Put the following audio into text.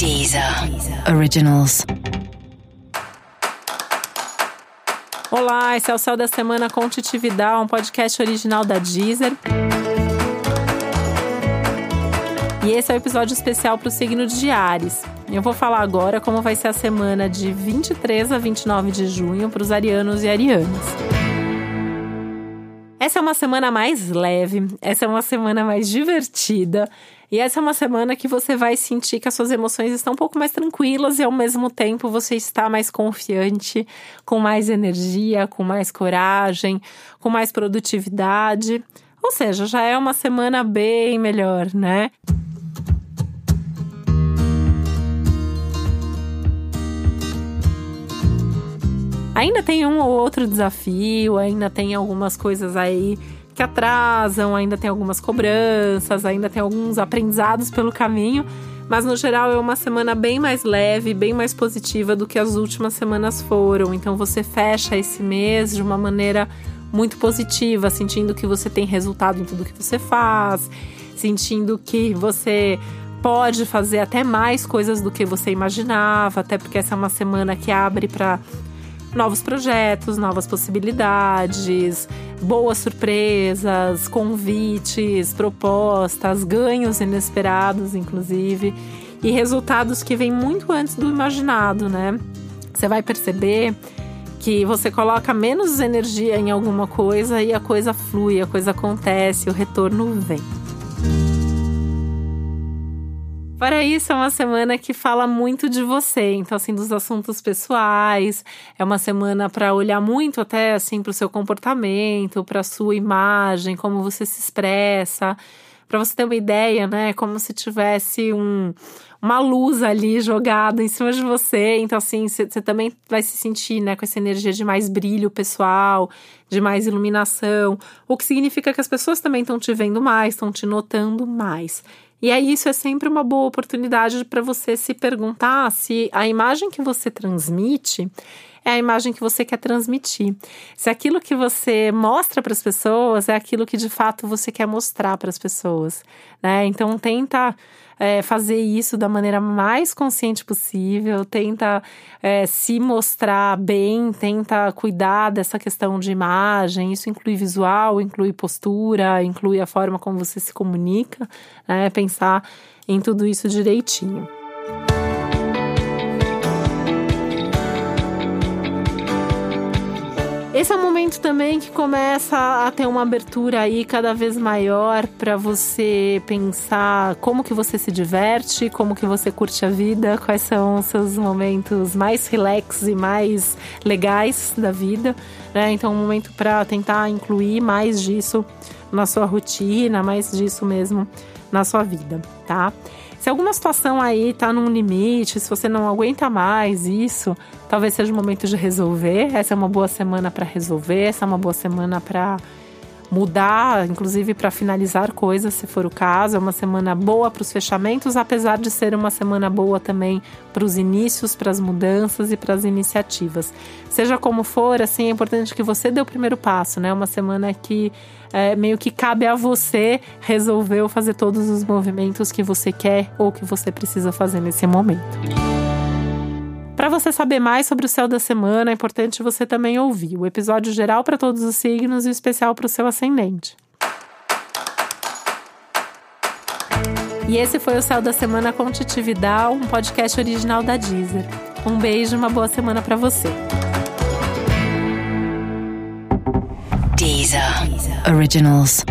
Deezer Originals. Olá, esse é o Céu da Semana com Titividade, um podcast original da Deezer. E esse é o um episódio especial para o signo de Ares. Eu vou falar agora como vai ser a semana de 23 a 29 de junho para os arianos e arianas. Essa é uma semana mais leve, essa é uma semana mais divertida. E essa é uma semana que você vai sentir que as suas emoções estão um pouco mais tranquilas e ao mesmo tempo você está mais confiante, com mais energia, com mais coragem, com mais produtividade. Ou seja, já é uma semana bem melhor, né? Ainda tem um ou outro desafio, ainda tem algumas coisas aí que atrasam, ainda tem algumas cobranças, ainda tem alguns aprendizados pelo caminho, mas no geral é uma semana bem mais leve, bem mais positiva do que as últimas semanas foram. Então você fecha esse mês de uma maneira muito positiva, sentindo que você tem resultado em tudo que você faz, sentindo que você pode fazer até mais coisas do que você imaginava, até porque essa é uma semana que abre para novos projetos, novas possibilidades, boas surpresas, convites, propostas, ganhos inesperados, inclusive, e resultados que vêm muito antes do imaginado, né? Você vai perceber que você coloca menos energia em alguma coisa e a coisa flui, a coisa acontece, o retorno vem. Para isso, é uma semana que fala muito de você, então, assim, dos assuntos pessoais. É uma semana para olhar muito até, assim, para o seu comportamento, para a sua imagem, como você se expressa. Para você ter uma ideia, né? Como se tivesse um, uma luz ali jogada em cima de você. Então, assim, você também vai se sentir, né, com essa energia de mais brilho pessoal, de mais iluminação. O que significa que as pessoas também estão te vendo mais, estão te notando mais. E aí, isso é sempre uma boa oportunidade para você se perguntar se a imagem que você transmite é a imagem que você quer transmitir. Se aquilo que você mostra para as pessoas é aquilo que de fato você quer mostrar para as pessoas, né? Então tenta é, fazer isso da maneira mais consciente possível, tenta é, se mostrar bem, tenta cuidar dessa questão de imagem. Isso inclui visual, inclui postura, inclui a forma como você se comunica, né? Pensar em tudo isso direitinho. Esse é um momento também que começa a ter uma abertura aí cada vez maior para você pensar como que você se diverte, como que você curte a vida, quais são os seus momentos mais relax e mais legais da vida, né? Então, um momento para tentar incluir mais disso na sua rotina, mais disso mesmo na sua vida, tá? Se alguma situação aí tá num limite, se você não aguenta mais isso, talvez seja o momento de resolver. Essa é uma boa semana para resolver, essa é uma boa semana para mudar, inclusive para finalizar coisas, se for o caso. É uma semana boa para os fechamentos, apesar de ser uma semana boa também para os inícios, para as mudanças e para as iniciativas. Seja como for, assim, é importante que você dê o primeiro passo, né? Uma semana que é, meio que cabe a você resolver ou fazer todos os movimentos que você quer ou que você precisa fazer nesse momento. Para você saber mais sobre o céu da semana, é importante você também ouvir o episódio geral para todos os signos e o especial para o seu ascendente. E esse foi o Céu da Semana com Titi um podcast original da Deezer. Um beijo e uma boa semana para você. Deezer. Originals.